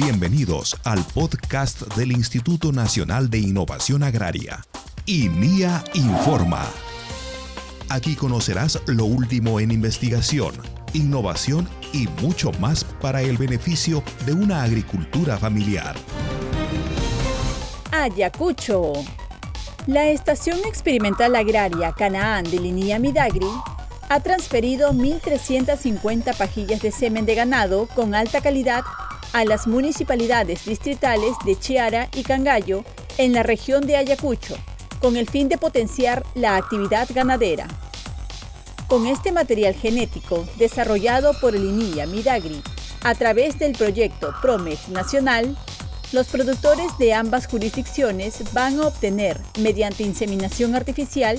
Bienvenidos al podcast del Instituto Nacional de Innovación Agraria, INIA Informa. Aquí conocerás lo último en investigación, innovación y mucho más para el beneficio de una agricultura familiar. Ayacucho. La Estación Experimental Agraria Canaán de Linía Midagri ha transferido 1.350 pajillas de semen de ganado con alta calidad a las municipalidades distritales de Chiara y Cangallo en la región de Ayacucho, con el fin de potenciar la actividad ganadera. Con este material genético desarrollado por el INIA Midagri a través del proyecto PROMEG Nacional, los productores de ambas jurisdicciones van a obtener, mediante inseminación artificial,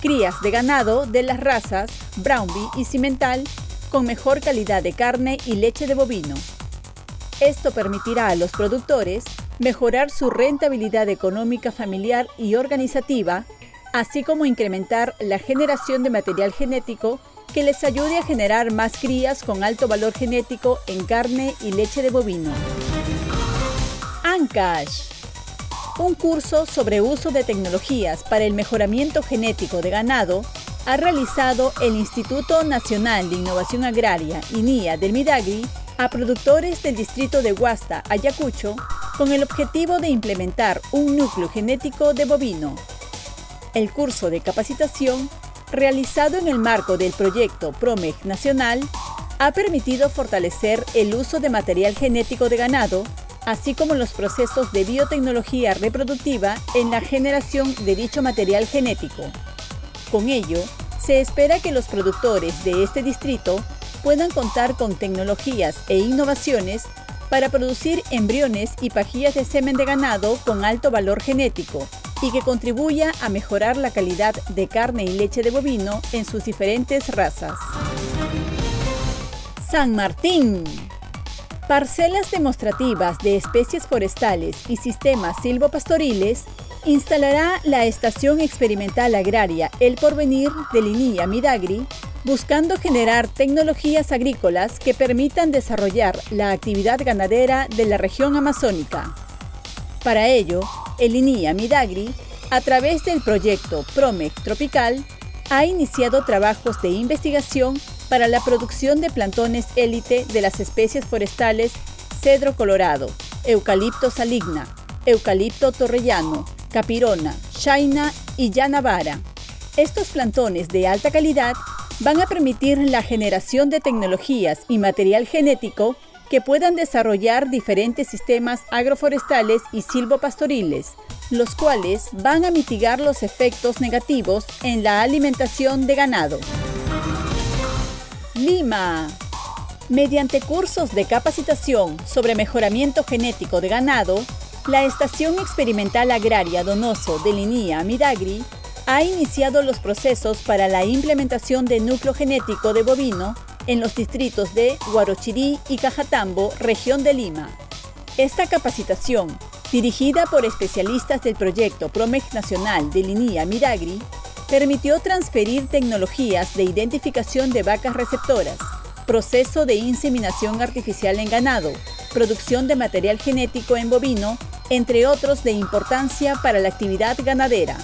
crías de ganado de las razas Brownbee y Cimental con mejor calidad de carne y leche de bovino. Esto permitirá a los productores mejorar su rentabilidad económica familiar y organizativa, así como incrementar la generación de material genético que les ayude a generar más crías con alto valor genético en carne y leche de bovino. Ancash un curso sobre uso de tecnologías para el mejoramiento genético de ganado ha realizado el Instituto Nacional de Innovación Agraria, INIA del Midagri, a productores del distrito de Huasta, Ayacucho, con el objetivo de implementar un núcleo genético de bovino. El curso de capacitación, realizado en el marco del proyecto PROMEG Nacional, ha permitido fortalecer el uso de material genético de ganado así como los procesos de biotecnología reproductiva en la generación de dicho material genético. Con ello, se espera que los productores de este distrito puedan contar con tecnologías e innovaciones para producir embriones y pajillas de semen de ganado con alto valor genético y que contribuya a mejorar la calidad de carne y leche de bovino en sus diferentes razas. San Martín parcelas demostrativas de especies forestales y sistemas silvopastoriles, instalará la Estación Experimental Agraria El Porvenir de Linía Midagri, buscando generar tecnologías agrícolas que permitan desarrollar la actividad ganadera de la región amazónica. Para ello, el INIA Midagri, a través del proyecto PROMEC Tropical, ha iniciado trabajos de investigación para la producción de plantones élite de las especies forestales cedro colorado, eucalipto saligna, eucalipto torrellano, capirona, shaina y yanavara. Estos plantones de alta calidad van a permitir la generación de tecnologías y material genético que puedan desarrollar diferentes sistemas agroforestales y silvopastoriles, los cuales van a mitigar los efectos negativos en la alimentación de ganado. Lima. Mediante cursos de capacitación sobre mejoramiento genético de ganado, la Estación Experimental Agraria Donoso de Linía Midagri ha iniciado los procesos para la implementación de núcleo genético de bovino en los distritos de Guarochirí y Cajatambo, región de Lima. Esta capacitación, dirigida por especialistas del proyecto PROMEG Nacional de Linía Midagri, permitió transferir tecnologías de identificación de vacas receptoras, proceso de inseminación artificial en ganado, producción de material genético en bovino, entre otros de importancia para la actividad ganadera.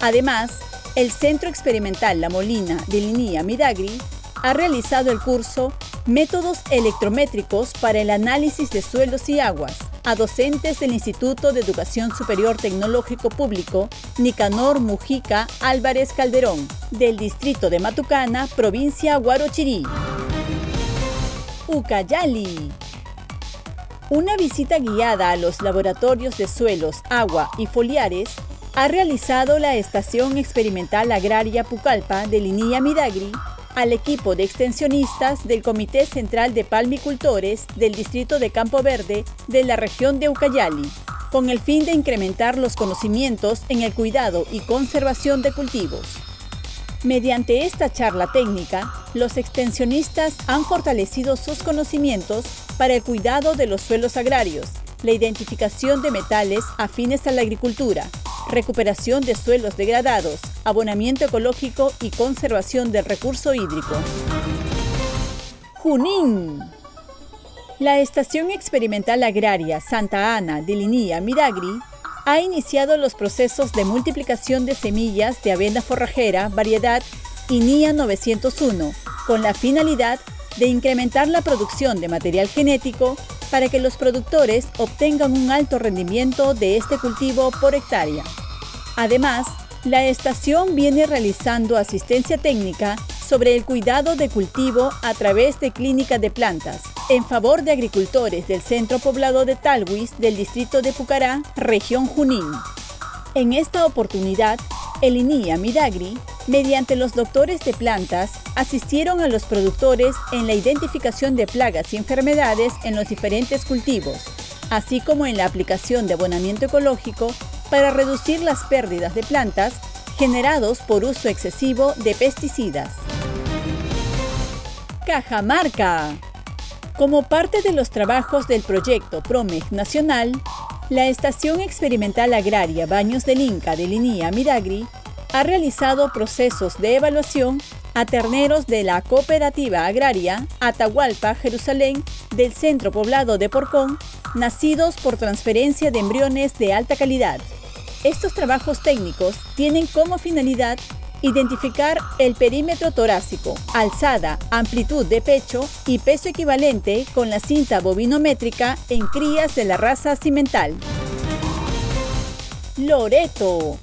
Además, el Centro Experimental La Molina de Linía Midagri ha realizado el curso Métodos electrométricos para el análisis de suelos y aguas, a docentes del Instituto de Educación Superior Tecnológico Público Nicanor Mujica Álvarez Calderón, del distrito de Matucana, provincia Guarochirí. Ucayali. Una visita guiada a los laboratorios de suelos, agua y foliares ha realizado la Estación Experimental Agraria Pucallpa de Linía Midagri al equipo de extensionistas del Comité Central de Palmicultores del Distrito de Campo Verde de la región de Ucayali, con el fin de incrementar los conocimientos en el cuidado y conservación de cultivos. Mediante esta charla técnica, los extensionistas han fortalecido sus conocimientos para el cuidado de los suelos agrarios, la identificación de metales afines a la agricultura, recuperación de suelos degradados, abonamiento ecológico y conservación del recurso hídrico. Junín. La Estación Experimental Agraria Santa Ana de Linía Midagri ha iniciado los procesos de multiplicación de semillas de avena forrajera variedad INIA 901 con la finalidad de incrementar la producción de material genético para que los productores obtengan un alto rendimiento de este cultivo por hectárea. Además, la estación viene realizando asistencia técnica sobre el cuidado de cultivo a través de clínicas de plantas en favor de agricultores del centro poblado de Talhuis del distrito de Pucará, región Junín. En esta oportunidad, el INIA Midagri, mediante los doctores de plantas, asistieron a los productores en la identificación de plagas y enfermedades en los diferentes cultivos, así como en la aplicación de abonamiento ecológico para reducir las pérdidas de plantas generados por uso excesivo de pesticidas. Cajamarca. Como parte de los trabajos del proyecto PROMEG Nacional, la Estación Experimental Agraria Baños del Inca de Linía Midagri ha realizado procesos de evaluación a terneros de la cooperativa agraria Atahualpa, Jerusalén, del centro poblado de Porcón, nacidos por transferencia de embriones de alta calidad. Estos trabajos técnicos tienen como finalidad Identificar el perímetro torácico, alzada, amplitud de pecho y peso equivalente con la cinta bovinométrica en crías de la raza cimental. Loreto.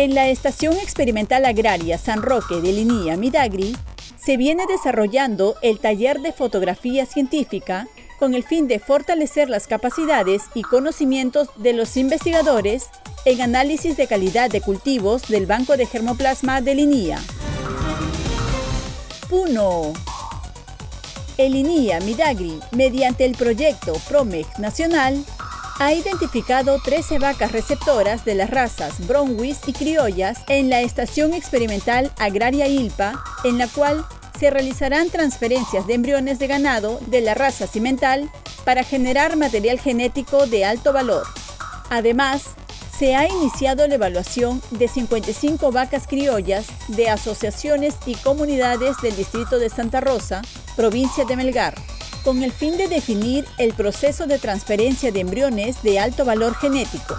En la Estación Experimental Agraria San Roque de Linía Midagri, se viene desarrollando el taller de fotografía científica con el fin de fortalecer las capacidades y conocimientos de los investigadores en análisis de calidad de cultivos del Banco de Germoplasma de Linía. Puno. El INIA Midagri, mediante el proyecto PROMEG Nacional, ha identificado 13 vacas receptoras de las razas Bronwis y criollas en la Estación Experimental Agraria ILPA, en la cual se realizarán transferencias de embriones de ganado de la raza cimental para generar material genético de alto valor. Además, se ha iniciado la evaluación de 55 vacas criollas de asociaciones y comunidades del distrito de Santa Rosa, provincia de Melgar, con el fin de definir el proceso de transferencia de embriones de alto valor genético.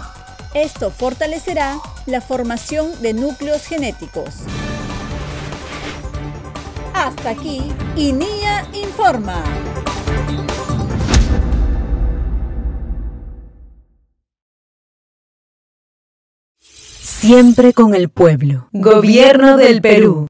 Esto fortalecerá la formación de núcleos genéticos. Hasta aquí, INIA Informa. Siempre con el pueblo. Gobierno del Perú.